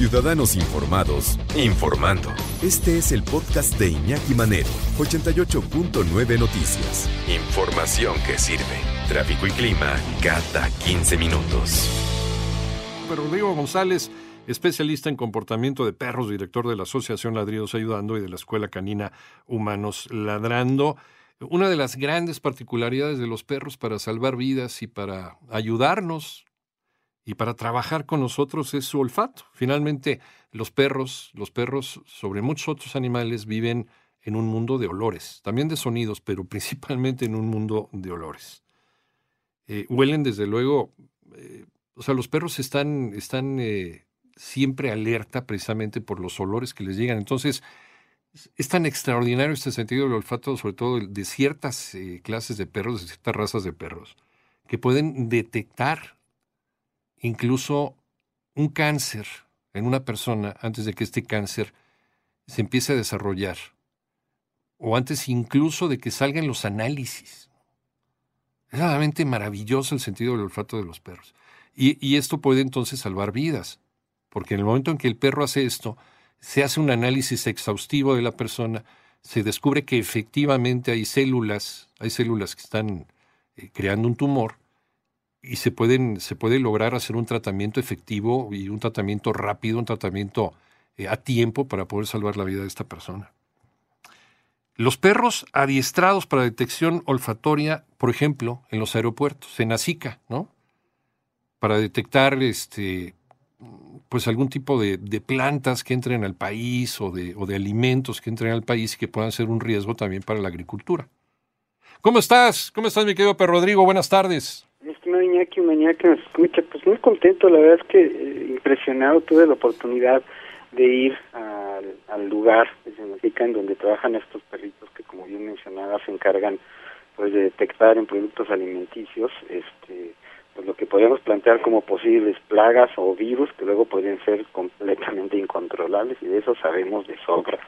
Ciudadanos informados, informando. Este es el podcast de Iñaki Manero, 88.9 Noticias. Información que sirve. Tráfico y clima cada 15 minutos. Rodrigo González, especialista en comportamiento de perros, director de la Asociación Ladridos Ayudando y de la Escuela Canina Humanos Ladrando. Una de las grandes particularidades de los perros para salvar vidas y para ayudarnos y para trabajar con nosotros es su olfato. Finalmente, los perros, los perros sobre muchos otros animales viven en un mundo de olores, también de sonidos, pero principalmente en un mundo de olores. Eh, huelen desde luego, eh, o sea, los perros están, están eh, siempre alerta precisamente por los olores que les llegan. Entonces, es tan extraordinario este sentido del olfato, sobre todo de ciertas clases de perros, de ciertas razas de perros, que pueden detectar incluso un cáncer en una persona antes de que este cáncer se empiece a desarrollar, o antes incluso de que salgan los análisis. Es realmente maravilloso el sentido del olfato de los perros. Y, esto puede entonces salvar vidas, porque en el momento en que el perro hace esto, se hace un análisis exhaustivo de la persona, se descubre que efectivamente hay células, hay células que están eh, creando un tumor, y se, pueden, se puede lograr hacer un tratamiento efectivo y un tratamiento rápido, un tratamiento eh, a tiempo para poder salvar la vida de esta persona. Los perros adiestrados para detección olfatoria, por ejemplo, en los aeropuertos, en ASICA, ¿no? Para detectar este, pues algún tipo de, plantas que entren al país o de, o de alimentos que entren al país y que puedan ser un riesgo también para la agricultura. ¿Cómo estás? ¿Cómo estás, mi querido perro Rodrigo? Buenas tardes. Iñaki, mañana que nos escucha, pues muy contento, la verdad es que eh, impresionado, tuve la oportunidad de ir al, lugar de Senacica en donde trabajan estos perritos que como bien mencionaba se encargan pues de detectar en productos alimenticios este pues lo que podríamos plantear como posibles plagas o virus que luego podrían ser completamente incontrolables y de eso sabemos de sobra.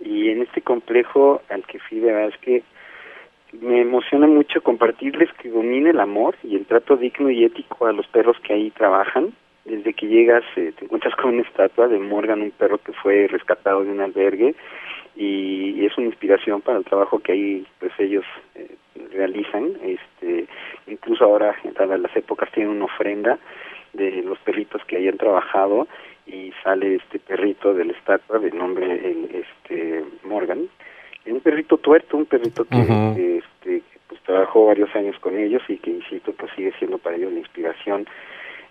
Y en este complejo al que fui, la verdad es que me emociona mucho compartirles que domine el amor y el trato digno y ético a los perros que ahí trabajan. Desde que llegas eh, te encuentras con una estatua de Morgan, un perro que fue rescatado de un albergue y, es una inspiración para el trabajo que ahí pues ellos eh, realizan. Este, incluso ahora, en las épocas, tienen una ofrenda de los perritos que hayan trabajado y sale este perrito de la estatua de nombre el, este Morgan un perrito tuerto, un perrito que, este, pues trabajó varios años con ellos y que, insisto, pues sigue siendo para ellos la inspiración.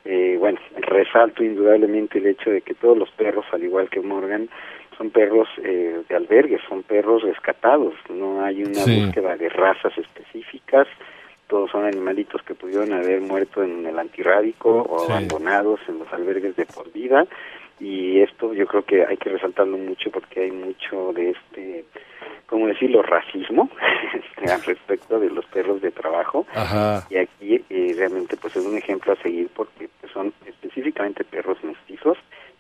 Eh, bueno, resalto indudablemente el hecho de que todos los perros, al igual que Morgan, son perros eh, de albergues, son perros rescatados, no hay una búsqueda de razas específicas, todos son animalitos que pudieron haber muerto en el antirrábico o abandonados en los albergues de por vida. Y esto yo creo que hay que resaltarlo mucho porque hay mucho de este como decirlo, racismo este, al respecto de los perros de trabajo. Y aquí eh, realmente pues es un ejemplo a seguir porque pues, son específicamente perros mestizos,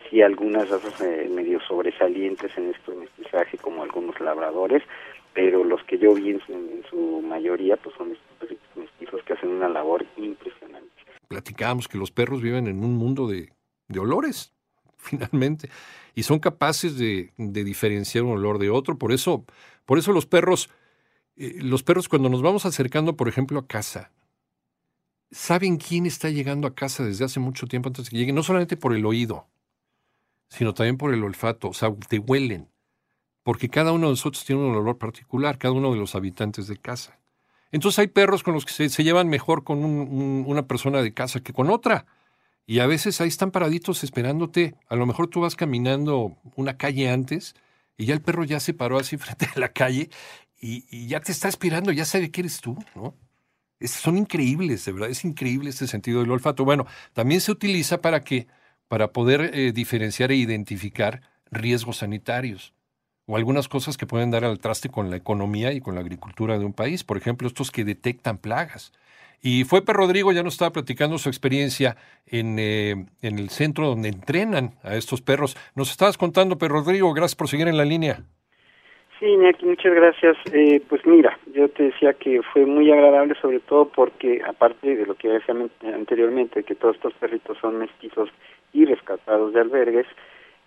sí algunas razas eh, medio sobresalientes en este mestizaje como algunos labradores, pero los que yo vi en su, mayoría pues son estos perros mestizos que hacen una labor impresionante. Platicábamos que los perros viven en un mundo de, de olores, finalmente, y son capaces de, diferenciar un olor de otro, por eso por eso los perros, eh, los perros cuando nos vamos acercando, por ejemplo, a casa, saben quién está llegando a casa desde hace mucho tiempo antes de que llegue, no solamente por el oído, sino también por el olfato, o sea, te huelen, porque cada uno de nosotros tiene un olor particular, cada uno de los habitantes de casa. Entonces hay perros con los que se, llevan mejor con una persona de casa que con otra. Y a veces ahí están paraditos esperándote. A lo mejor tú vas caminando una calle antes y ya el perro ya se paró así frente a la calle y, ya te está esperando, ya sabe que eres tú, ¿no? son increíbles, de verdad, es increíble este sentido del olfato. Bueno, también se utiliza para que, para poder eh, diferenciar e identificar riesgos sanitarios o algunas cosas que pueden dar al traste con la economía y con la agricultura de un país, por ejemplo, estos que detectan plagas. Y fue Rodrigo, ya nos estaba platicando su experiencia en, eh, en el centro donde entrenan a estos perros. Nos estabas contando, Per Rodrigo, gracias por seguir en la línea. Sí, Iñaki, muchas gracias. Eh, pues mira, yo te decía que fue muy agradable, sobre todo porque, aparte de lo que decía anteriormente, que todos estos perritos son mestizos y rescatados de albergues,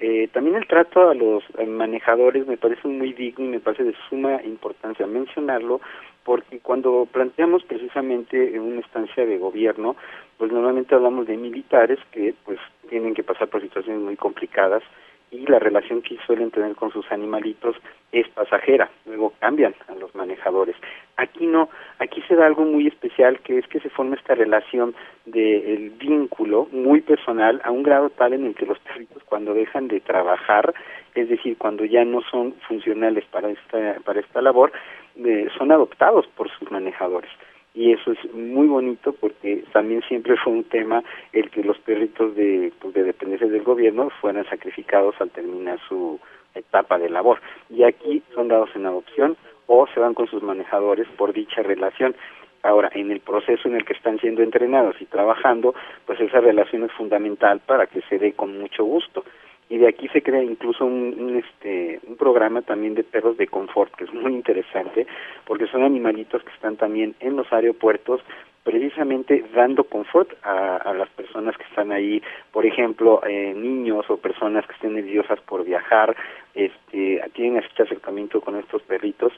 eh, también el trato a los manejadores me parece muy digno y me parece de suma importancia mencionarlo, porque cuando planteamos precisamente una estancia de gobierno, pues normalmente hablamos de militares que pues tienen que pasar por situaciones muy complicadas y la relación que suelen tener con sus animalitos es pasajera, luego cambian a los manejadores. Aquí no, aquí se da algo muy especial que es que se forma esta relación del vínculo muy personal a un grado tal en el que los perritos cuando dejan de trabajar, es decir, cuando ya no son funcionales para esta, para esta labor, eh, son adoptados por sus manejadores. Y eso es muy bonito porque también siempre fue un tema el que los perritos de, pues, de dependencia del gobierno fueran sacrificados al terminar su etapa de labor. Y aquí son dados en adopción o se van con sus manejadores por dicha relación. Ahora, en el proceso en el que están siendo entrenados y trabajando, pues esa relación es fundamental para que se dé con mucho gusto y de aquí se crea incluso un, este un programa también de perros de confort que es muy interesante porque son animalitos que están también en los aeropuertos precisamente dando confort a, a las personas que están ahí. Por ejemplo eh, niños o personas que estén nerviosas por viajar este tienen este acercamiento con estos perritos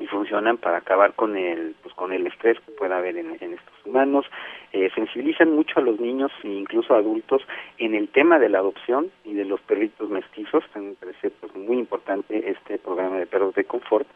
y funcionan para acabar con el pues con el estrés que pueda haber en, estos humanos eh, sensibilizan mucho a los niños e incluso adultos en el tema de la adopción y de los perritos mestizos. Me parece pues, muy importante este programa de perros de confort.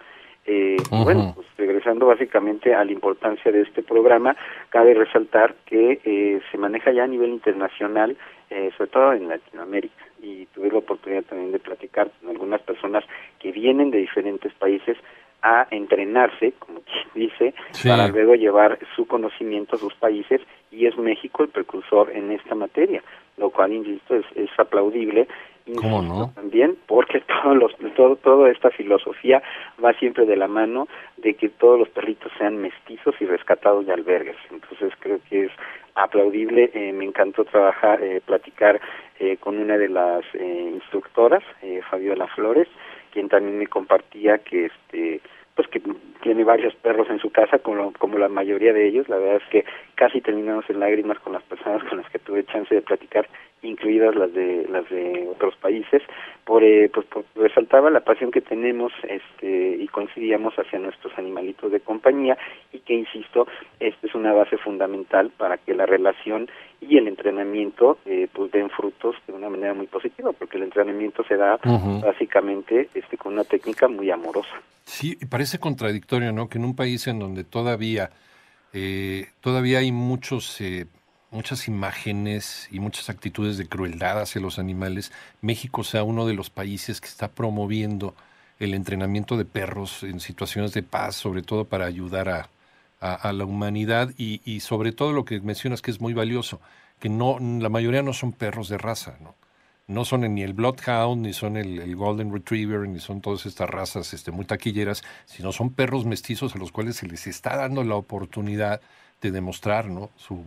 Eh, Bueno, pues regresando básicamente a la importancia de este programa, cabe resaltar que eh, se maneja ya a nivel internacional, eh, sobre todo en Latinoamérica, y tuve la oportunidad también de platicar con algunas personas que vienen de diferentes países a entrenarse, como quien dice, para luego llevar su conocimiento a sus países y es México el precursor en esta materia, lo cual, insisto, es, es aplaudible. ¿Cómo no? También porque todos los, todo, toda esta filosofía va siempre de la mano de que todos los perritos sean mestizos y rescatados de albergues. Entonces creo que es aplaudible. Eh, me encantó trabajar, eh, platicar eh, con una de las eh, instructoras, eh, Fabiola Flores, quien también me compartía que este pues que tiene varios perros en su casa como, como la mayoría de ellos. La verdad es que casi terminamos en lágrimas con las personas con las que tuve chance de platicar incluidas las de las de otros países. Por eh, pues resaltaba la pasión que tenemos este y coincidíamos hacia nuestros animalitos de compañía y que insisto esta es una base fundamental para que la relación y el entrenamiento eh, pues den frutos de una manera muy positiva porque el entrenamiento se da básicamente este con una técnica muy amorosa. Sí parece contradictorio no que en un país en donde todavía eh, todavía hay muchos eh, muchas imágenes y muchas actitudes de crueldad hacia los animales México sea uno de los países que está promoviendo el entrenamiento de perros en situaciones de paz sobre todo para ayudar a a, la humanidad y, y, sobre todo lo que mencionas que es muy valioso, que no la mayoría no son perros de raza, ¿no? No son ni el Bloodhound, ni son el, Golden Retriever, ni son todas estas razas este, muy taquilleras, sino son perros mestizos a los cuales se les está dando la oportunidad de demostrar ¿no? su,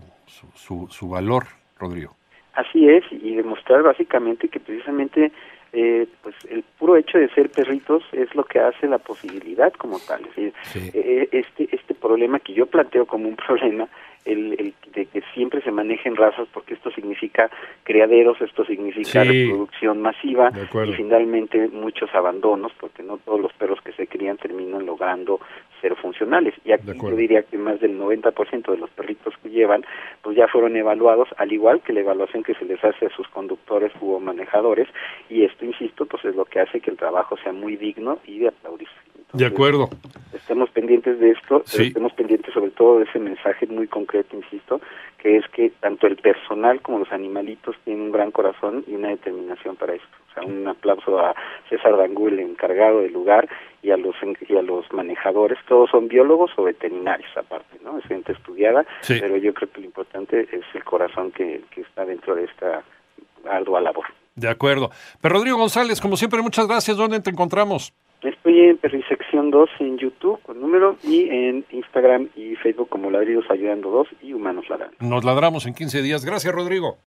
su, su valor, Rodrigo. Así es, y demostrar básicamente que precisamente eh, pues el puro hecho de ser perritos es lo que hace la posibilidad como tal. Es eh, este, este problema que yo planteo como un problema el, el, de que siempre se manejen razas porque esto significa criaderos, esto significa reproducción masiva y finalmente muchos abandonos porque no todos los perros que se crían terminan logrando ser funcionales. Y aquí yo diría que más del 90% de los perritos que llevan pues ya fueron evaluados al igual que la evaluación que se les hace a sus conductores u manejadores y esto, insisto, pues es lo que hace que el trabajo sea muy digno y de aplaudirse de acuerdo. Estemos pendientes de esto, estemos pendientes sobre todo de ese mensaje muy concreto, insisto, que es que tanto el personal como los animalitos tienen un gran corazón y una determinación para esto. Un aplauso a César Dangú, el encargado del lugar, y a los y a los manejadores, todos son biólogos o veterinarios aparte, ¿no? Es gente estudiada, Sí. pero yo creo que lo importante es el corazón que, que está dentro de esta ardua labor. De acuerdo. Pero Rodrigo González, como siempre, muchas gracias. ¿Dónde te encontramos? Estoy en Perrisección 2 en YouTube con número y en Instagram y Facebook como Ladridos Ayudando 2 y Humanos Ladrando. Nos ladramos en 15 días. Gracias, Rodrigo.